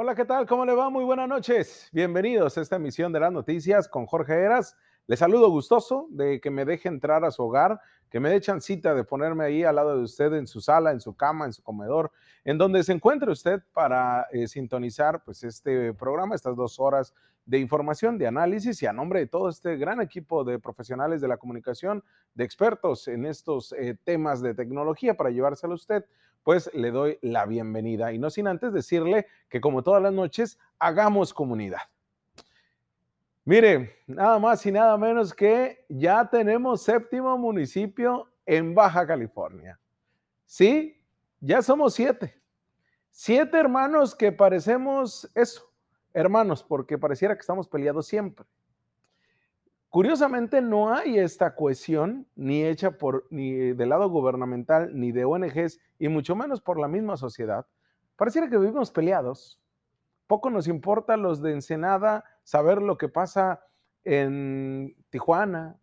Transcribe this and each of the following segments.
Hola, ¿qué tal? ¿Cómo le va? Muy buenas noches. Bienvenidos a esta emisión de las noticias con Jorge Eras. Les saludo gustoso de que me deje entrar a su hogar, que me dé chancita de ponerme ahí al lado de usted en su sala, en su cama, en su comedor, en donde se encuentre usted para eh, sintonizar pues este programa, estas dos horas de información, de análisis y a nombre de todo este gran equipo de profesionales de la comunicación, de expertos en estos eh, temas de tecnología para llevárselo a usted, pues le doy la bienvenida y no sin antes decirle que como todas las noches, hagamos comunidad. Mire, nada más y nada menos que ya tenemos séptimo municipio en Baja California. Sí, ya somos siete. Siete hermanos que parecemos eso, hermanos, porque pareciera que estamos peleados siempre. Curiosamente no hay esta cohesión ni hecha por ni del lado gubernamental ni de ONGs y mucho menos por la misma sociedad. Pareciera que vivimos peleados. Poco nos importa los de Ensenada saber lo que pasa en Tijuana,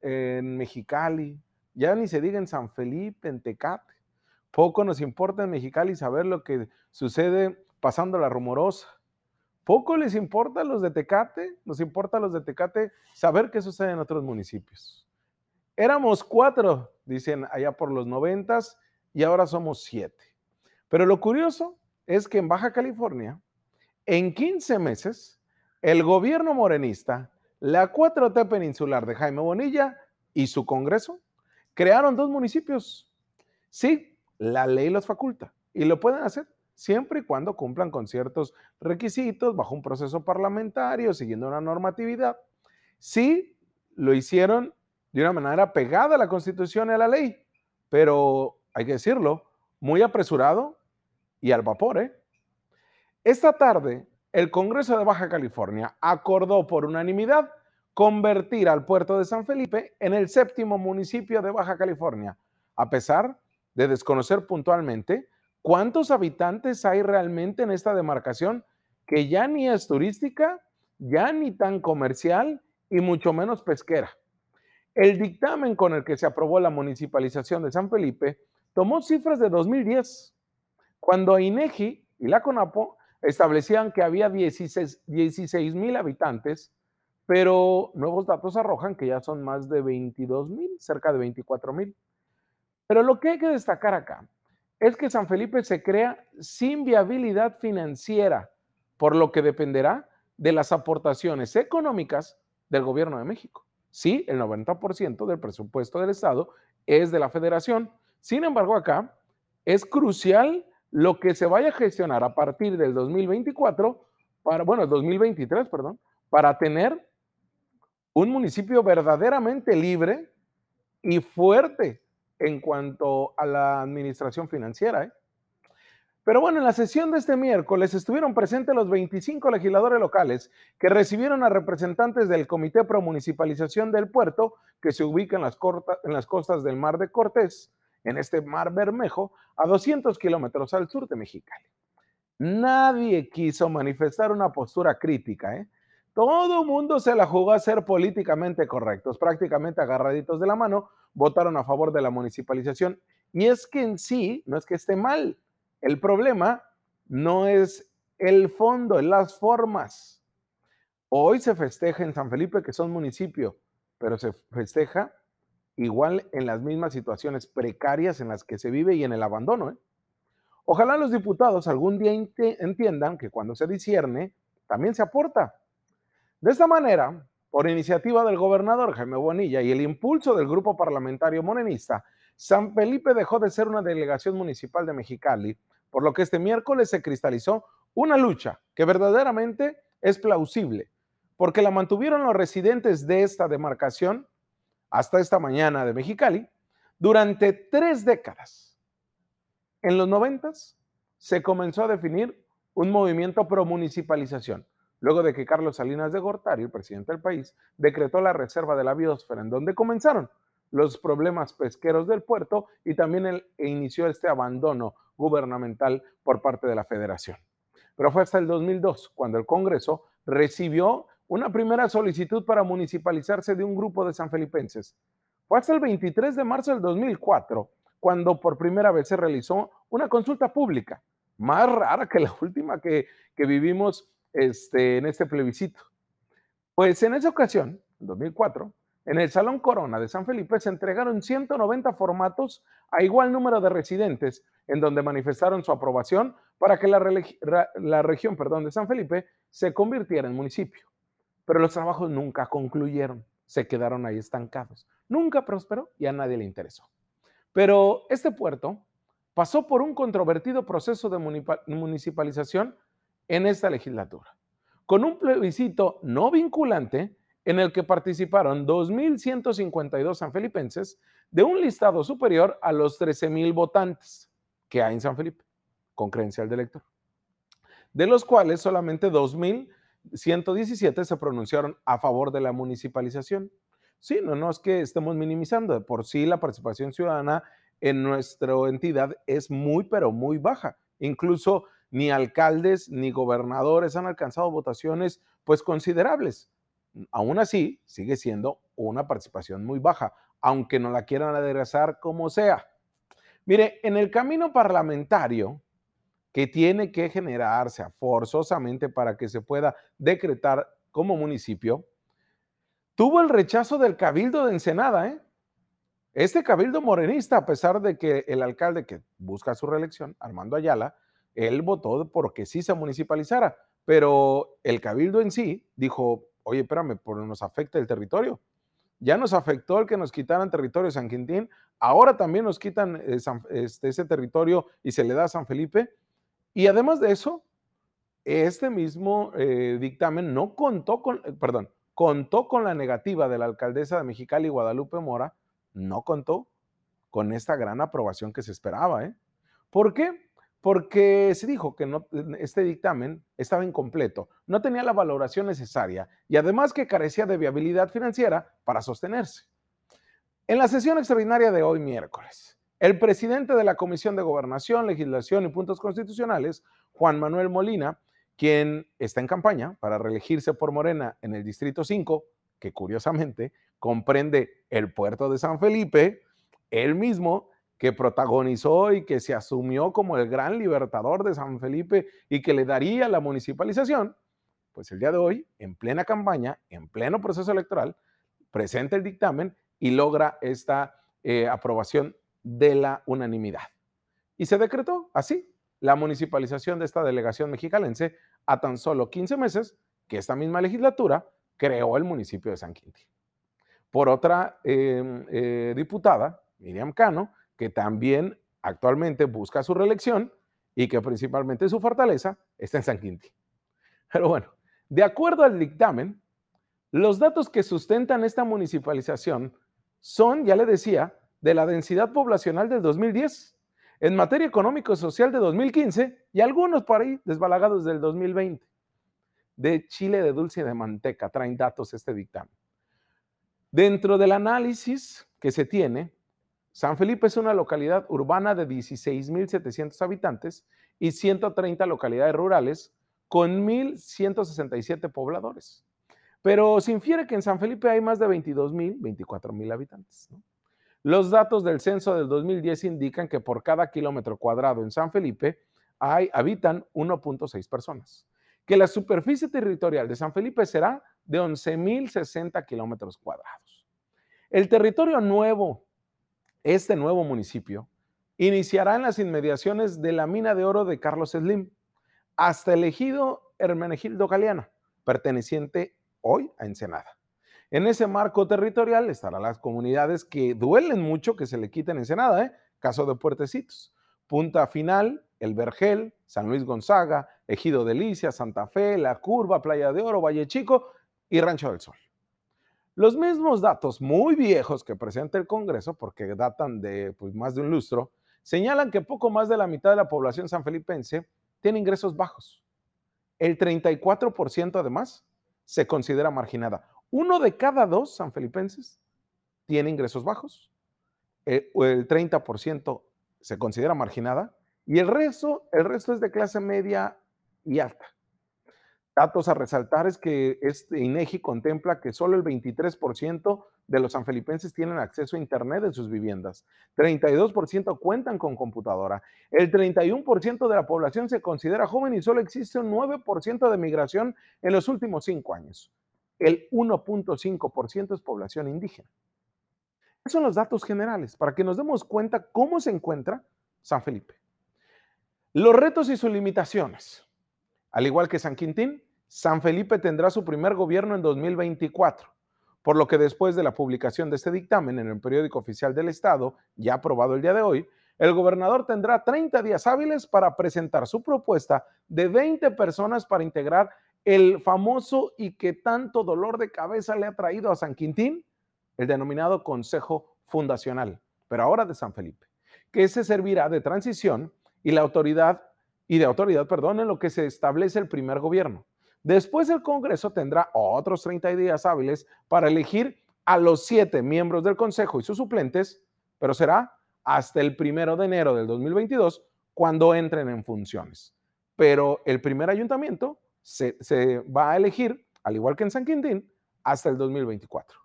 en Mexicali, ya ni se diga en San Felipe, en Tecate. Poco nos importa en Mexicali saber lo que sucede pasando la rumorosa. Poco les importa a los de Tecate, nos importa a los de Tecate saber qué sucede en otros municipios. Éramos cuatro, dicen allá por los noventas, y ahora somos siete. Pero lo curioso es que en Baja California, en 15 meses, el gobierno morenista, la 4T peninsular de Jaime Bonilla y su Congreso crearon dos municipios. Sí, la ley los faculta y lo pueden hacer siempre y cuando cumplan con ciertos requisitos bajo un proceso parlamentario, siguiendo una normatividad. Sí, lo hicieron de una manera pegada a la Constitución y a la ley, pero hay que decirlo, muy apresurado y al vapor. ¿eh? Esta tarde, el Congreso de Baja California acordó por unanimidad convertir al puerto de San Felipe en el séptimo municipio de Baja California, a pesar de desconocer puntualmente cuántos habitantes hay realmente en esta demarcación que ya ni es turística, ya ni tan comercial y mucho menos pesquera. El dictamen con el que se aprobó la municipalización de San Felipe tomó cifras de 2010, cuando INEGI y la CONAPO establecían que había 16 mil habitantes, pero nuevos datos arrojan que ya son más de 22 mil, cerca de 24 mil. Pero lo que hay que destacar acá es que San Felipe se crea sin viabilidad financiera, por lo que dependerá de las aportaciones económicas del gobierno de México. Sí, el 90% del presupuesto del Estado es de la federación. Sin embargo, acá es crucial lo que se vaya a gestionar a partir del 2024, para, bueno, 2023, perdón, para tener un municipio verdaderamente libre y fuerte en cuanto a la administración financiera. ¿eh? Pero bueno, en la sesión de este miércoles estuvieron presentes los 25 legisladores locales que recibieron a representantes del Comité Pro Municipalización del Puerto, que se ubica en las, costas del Mar de Cortés, en este mar Bermejo, a 200 kilómetros al sur de Mexicali. Nadie quiso manifestar una postura crítica, ¿eh? Todo mundo se la jugó a ser políticamente correctos, prácticamente agarraditos de la mano, votaron a favor de la municipalización. Y es que en sí no es que esté mal. El problema no es el fondo, es las formas. Hoy se festeja en San Felipe que son municipio, pero se festeja igual en las mismas situaciones precarias en las que se vive y en el abandono. ¿eh? Ojalá los diputados algún día entiendan que cuando se discierne, también se aporta. De esta manera, por iniciativa del gobernador Jaime Bonilla y el impulso del grupo parlamentario monenista, San Felipe dejó de ser una delegación municipal de Mexicali, por lo que este miércoles se cristalizó una lucha que verdaderamente es plausible, porque la mantuvieron los residentes de esta demarcación hasta esta mañana de Mexicali durante tres décadas. En los noventas se comenzó a definir un movimiento pro municipalización, luego de que Carlos Salinas de Gortari, el presidente del país, decretó la reserva de la biosfera, en donde comenzaron los problemas pesqueros del puerto y también el, e inició este abandono gubernamental por parte de la federación. Pero fue hasta el 2002 cuando el Congreso recibió una primera solicitud para municipalizarse de un grupo de sanfelipenses. Fue hasta el 23 de marzo del 2004 cuando por primera vez se realizó una consulta pública más rara que la última que, que vivimos este, en este plebiscito. Pues en esa ocasión, en 2004, en el Salón Corona de San Felipe se entregaron 190 formatos a igual número de residentes, en donde manifestaron su aprobación para que la, la región perdón, de San Felipe se convirtiera en municipio. Pero los trabajos nunca concluyeron, se quedaron ahí estancados. Nunca prosperó y a nadie le interesó. Pero este puerto pasó por un controvertido proceso de municipalización en esta legislatura, con un plebiscito no vinculante en el que participaron 2.152 sanfelipenses de un listado superior a los 13.000 votantes que hay en San Felipe, con credencial de elector, de los cuales solamente 2.117 se pronunciaron a favor de la municipalización. Sí, no, no es que estemos minimizando, de por sí la participación ciudadana en nuestra entidad es muy, pero muy baja. Incluso ni alcaldes ni gobernadores han alcanzado votaciones pues considerables. Aún así, sigue siendo una participación muy baja, aunque no la quieran aderezar como sea. Mire, en el camino parlamentario que tiene que generarse forzosamente para que se pueda decretar como municipio, tuvo el rechazo del cabildo de Ensenada, ¿eh? Este cabildo morenista, a pesar de que el alcalde que busca su reelección, Armando Ayala, él votó porque sí se municipalizara, pero el cabildo en sí dijo, oye, espérame, por nos afecta el territorio. Ya nos afectó el que nos quitaran territorio San Quintín, ahora también nos quitan eh, este, ese territorio y se le da a San Felipe. Y además de eso, este mismo eh, dictamen no contó con, eh, perdón, contó con la negativa de la alcaldesa de Mexicali, Guadalupe Mora, no contó con esta gran aprobación que se esperaba. ¿eh? ¿Por qué? Porque se dijo que este dictamen estaba incompleto, no tenía la valoración necesaria y además que carecía de viabilidad financiera para sostenerse. En la sesión extraordinaria de hoy miércoles, el presidente de la Comisión de Gobernación, Legislación y Puntos Constitucionales, Juan Manuel Molina, quien está en campaña para reelegirse por Morena en el Distrito 5, que curiosamente comprende el puerto de San Felipe, él mismo que protagonizó y que se asumió como el gran libertador de San Felipe y que le daría la municipalización, pues el día de hoy, en plena campaña, en pleno proceso electoral, presenta el dictamen y logra esta eh, aprobación de la unanimidad. Y se decretó así la municipalización de esta delegación mexicalense a tan solo 15 meses que esta misma legislatura creó el municipio de San Quintín. Por otra em, eh, diputada, Miriam Cano, que también actualmente busca su reelección y que principalmente su fortaleza está en San Quintín. Pero bueno, de acuerdo al dictamen, los datos que sustentan esta municipalización son, ya le decía, de la densidad poblacional del 2010, en materia económico-social de 2015 y algunos por ahí desbalagados del 2020. De Chile de dulce y de manteca traen datos este dictamen. Dentro del análisis que se tiene, San Felipe es una localidad urbana de 16.700 habitantes y 130 localidades rurales con 1.167 pobladores. Pero se infiere que en San Felipe hay más de 22.000, 24.000 habitantes. Los datos del censo del 2010 indican que por cada kilómetro cuadrado en San Felipe hay, habitan 1.6 personas, que la superficie territorial de San Felipe será de 11.060 kilómetros cuadrados. El territorio nuevo este nuevo municipio iniciará en las inmediaciones de la mina de oro de Carlos Slim hasta el ejido Hermenegildo Galeana, perteneciente hoy a Ensenada. En ese marco territorial estarán las comunidades que duelen mucho que se le quiten Ensenada, ¿eh? caso de Puertecitos. Punta Final, El Vergel, San Luis Gonzaga, Ejido Delicia, Santa Fe, La Curva, Playa de Oro, Valle Chico y Rancho del Sol. Los mismos datos muy viejos que presenta el Congreso, porque datan de pues, más de un lustro, señalan que poco más de la mitad de la población sanfelipense tiene ingresos bajos. El 34% además se considera marginada. Uno de cada dos sanfelipenses tiene ingresos bajos. Eh, el, 30% se considera marginada y el resto, el resto es de clase media y alta. Datos a resaltar es que este INEGI contempla que solo el 23% de los sanfelipenses tienen acceso a Internet en sus viviendas. 32% cuentan con computadora. El 31% de la población se considera joven y solo existe un 9% de migración en los últimos cinco años. El 1.5% es población indígena. Esos son los datos generales para que nos demos cuenta cómo se encuentra San Felipe. Los retos y sus limitaciones. Al igual que San Quintín, San Felipe tendrá su primer gobierno en 2024, por lo que después de la publicación de este dictamen en el periódico oficial del Estado, ya aprobado el día de hoy, el gobernador tendrá 30 días hábiles para presentar su propuesta de 20 personas para integrar el famoso y que tanto dolor de cabeza le ha traído a San Quintín, el denominado Consejo Fundacional, pero ahora de San Felipe, que se servirá de transición y la autoridad y de autoridad, perdón, en lo que se establece el primer gobierno. Después el Congreso tendrá otros 30 días hábiles para elegir a los siete miembros del Consejo y sus suplentes, pero será hasta el primero de enero del 2022 cuando entren en funciones. Pero el primer ayuntamiento se, va a elegir, al igual que en San Quintín, hasta el 2024.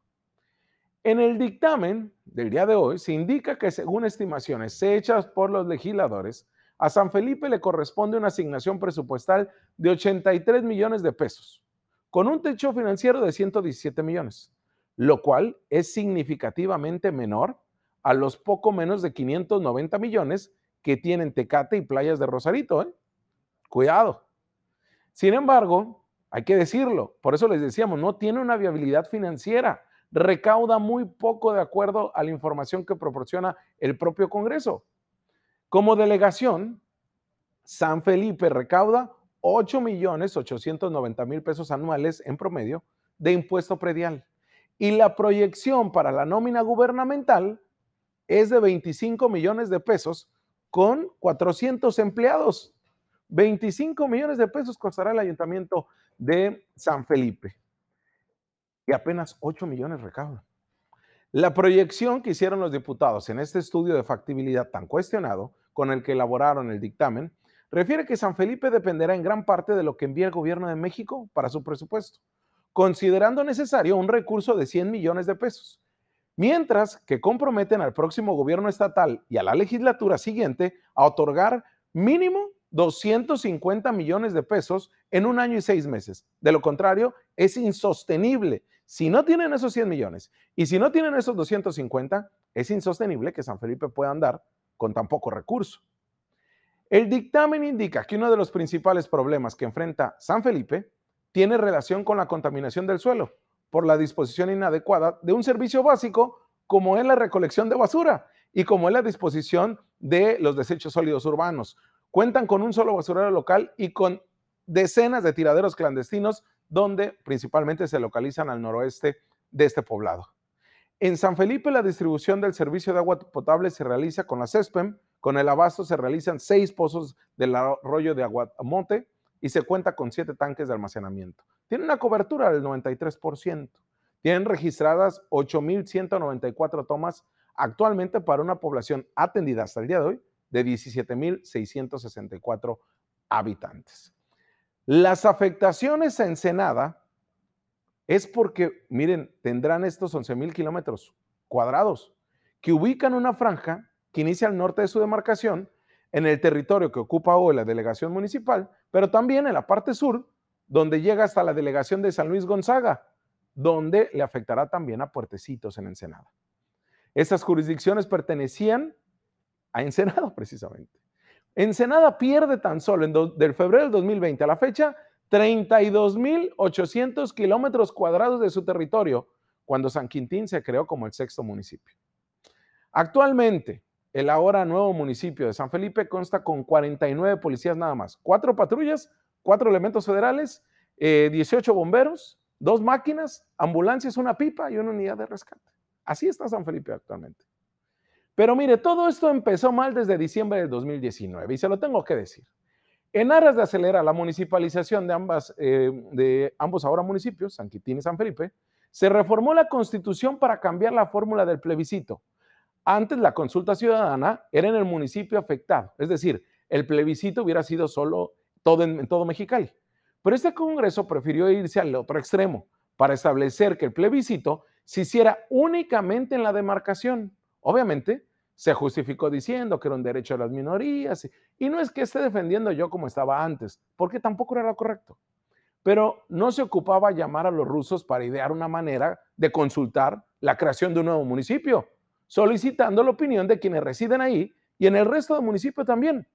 En el dictamen del día de hoy se indica que según estimaciones hechas por los legisladores, a San Felipe le corresponde una asignación presupuestal de 83 millones de pesos, con un techo financiero de 117 millones, lo cual es significativamente menor a los poco menos de 590 millones que tienen Tecate y Playas de Rosarito. ¿eh? Cuidado. Sin embargo, hay que decirlo, por eso les decíamos, no tiene una viabilidad financiera, recauda muy poco de acuerdo a la información que proporciona el propio Congreso. Como delegación, San Felipe recauda 8 millones 890 mil pesos anuales en promedio de impuesto predial. Y la proyección para la nómina gubernamental es de 25 millones de pesos con 400 empleados. 25 millones de pesos costará el ayuntamiento de San Felipe. Y apenas 8 millones recauda. La proyección que hicieron los diputados en este estudio de factibilidad tan cuestionado con el que elaboraron el dictamen, refiere que San Felipe dependerá en gran parte de lo que envía el gobierno de México para su presupuesto, considerando necesario un recurso de 100 millones de pesos, mientras que comprometen al próximo gobierno estatal y a la legislatura siguiente a otorgar mínimo 250 millones de pesos en un año y seis meses. De lo contrario, es insostenible. Si no tienen esos 100 millones y si no tienen esos 250, es insostenible que San Felipe pueda andar con tan poco recurso. El dictamen indica que uno de los principales problemas que enfrenta San Felipe tiene relación con la contaminación del suelo por la disposición inadecuada de un servicio básico como es la recolección de basura y como es la disposición de los desechos sólidos urbanos. Cuentan con un solo basurero local y con decenas de tiraderos clandestinos donde principalmente se localizan al noroeste de este poblado. En San Felipe la distribución del servicio de agua potable se realiza con la CESPEM, con el abasto se realizan seis pozos del arroyo de Aguamonte y se cuenta con siete tanques de almacenamiento. Tiene una cobertura del 93%. Tienen registradas 8.194 tomas actualmente para una población atendida hasta el día de hoy de 17.664 habitantes. Las afectaciones a Ensenada es porque, miren, tendrán estos 11 mil kilómetros cuadrados que ubican una franja que inicia al norte de su demarcación, en el territorio que ocupa hoy la delegación municipal, pero también en la parte sur, donde llega hasta la delegación de San Luis Gonzaga, donde le afectará también a Puertecitos en Ensenada. Estas jurisdicciones pertenecían a Ensenada precisamente. Ensenada pierde tan solo en del febrero del 2020 a la fecha 32.800 kilómetros cuadrados de su territorio cuando San Quintín se creó como el sexto municipio. Actualmente, el ahora nuevo municipio de San Felipe consta con 49 policías nada más, cuatro patrullas, cuatro elementos federales, 18 eh, bomberos, dos máquinas, ambulancias, una pipa y una unidad de rescate. Así está San Felipe actualmente. Pero mire, todo esto empezó mal desde diciembre del 2019 y se lo tengo que decir. En aras de acelerar la municipalización de, eh, ambos ahora municipios, San Quintín y San Felipe, se reformó la constitución para cambiar la fórmula del plebiscito. Antes la consulta ciudadana era en el municipio afectado, es decir, el plebiscito hubiera sido solo todo en, todo Mexicali. Pero este Congreso prefirió irse al otro extremo para establecer que el plebiscito se hiciera únicamente en la demarcación. Obviamente, se justificó diciendo que era un derecho de las minorías y, no es que esté defendiendo yo como estaba antes, porque tampoco era lo correcto. Pero no se ocupaba llamar a los rusos para idear una manera de consultar la creación de un nuevo municipio, solicitando la opinión de quienes residen ahí y en el resto del municipio también.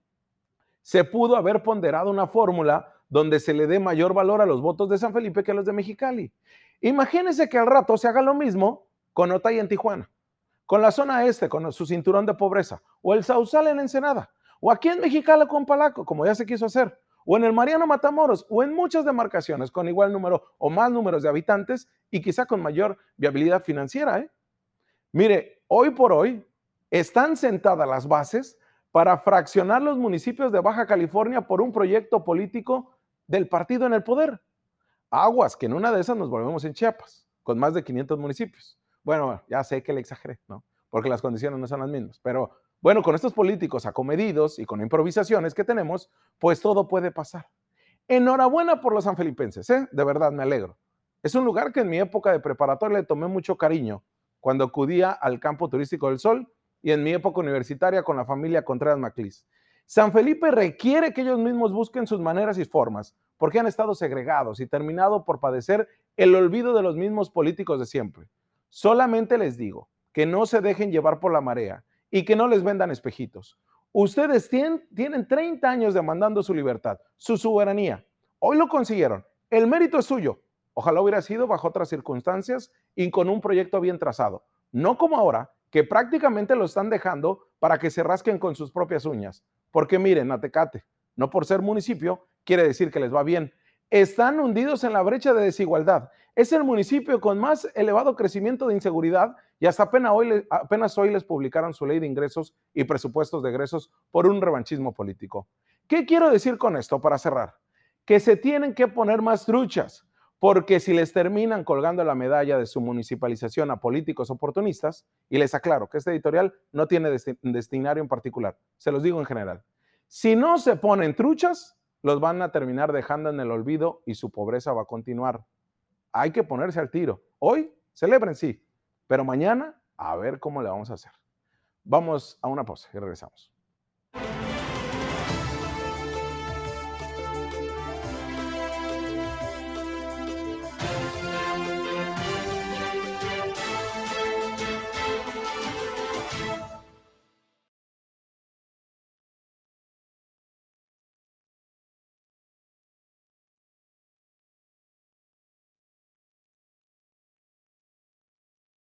Se pudo haber ponderado una fórmula donde se le dé mayor valor a los votos de San Felipe que a los de Mexicali. Imagínense que al rato se haga lo mismo con Otay en Tijuana con la zona este, con su cinturón de pobreza, o el Sausal en Ensenada, o aquí en Mexicali con Palaco, como ya se quiso hacer, o en el Mariano Matamoros, o en muchas demarcaciones con igual número o más números de habitantes y quizá con mayor viabilidad financiera. ¿eh? Mire, hoy por hoy están sentadas las bases para fraccionar los municipios de Baja California por un proyecto político del partido en el poder. Aguas, que en una de esas nos volvemos en Chiapas, con más de 500 municipios. Bueno, ya sé que le exageré, ¿no? Porque las condiciones no son las mismas. Pero bueno, con estos políticos acomedidos y con improvisaciones que tenemos, pues todo puede pasar. Enhorabuena por los sanfelipenses, ¿eh? De verdad, me alegro. Es un lugar que en mi época de preparatoria le tomé mucho cariño cuando acudía al campo turístico del Sol y en mi época universitaria con la familia Contreras Maclis. San Felipe requiere que ellos mismos busquen sus maneras y formas, porque han estado segregados y terminado por padecer el olvido de los mismos políticos de siempre. Solamente les digo que no se dejen llevar por la marea y que no les vendan espejitos. Ustedes tienen, tienen 30 años demandando su libertad, su soberanía. Hoy lo consiguieron. El mérito es suyo. Ojalá hubiera sido bajo otras circunstancias y con un proyecto bien trazado. No como ahora, que prácticamente lo están dejando para que se rasquen con sus propias uñas. Porque miren, Atecate, no por ser municipio, quiere decir que les va bien están hundidos en la brecha de desigualdad. Es el municipio con más elevado crecimiento de inseguridad y hasta apenas hoy, apenas hoy les publicaron su ley de ingresos y presupuestos de egresos por un revanchismo político. ¿Qué quiero decir con esto para cerrar? Que se tienen que poner más truchas, porque si les terminan colgando la medalla de su municipalización a políticos oportunistas, y les aclaro que este editorial no tiene destinario en particular, se los digo en general, si no se ponen truchas, los van a terminar dejando en el olvido y su pobreza va a continuar. Hay que ponerse al tiro. Hoy celebren, sí, pero mañana a ver cómo le vamos a hacer. Vamos a una pausa y regresamos.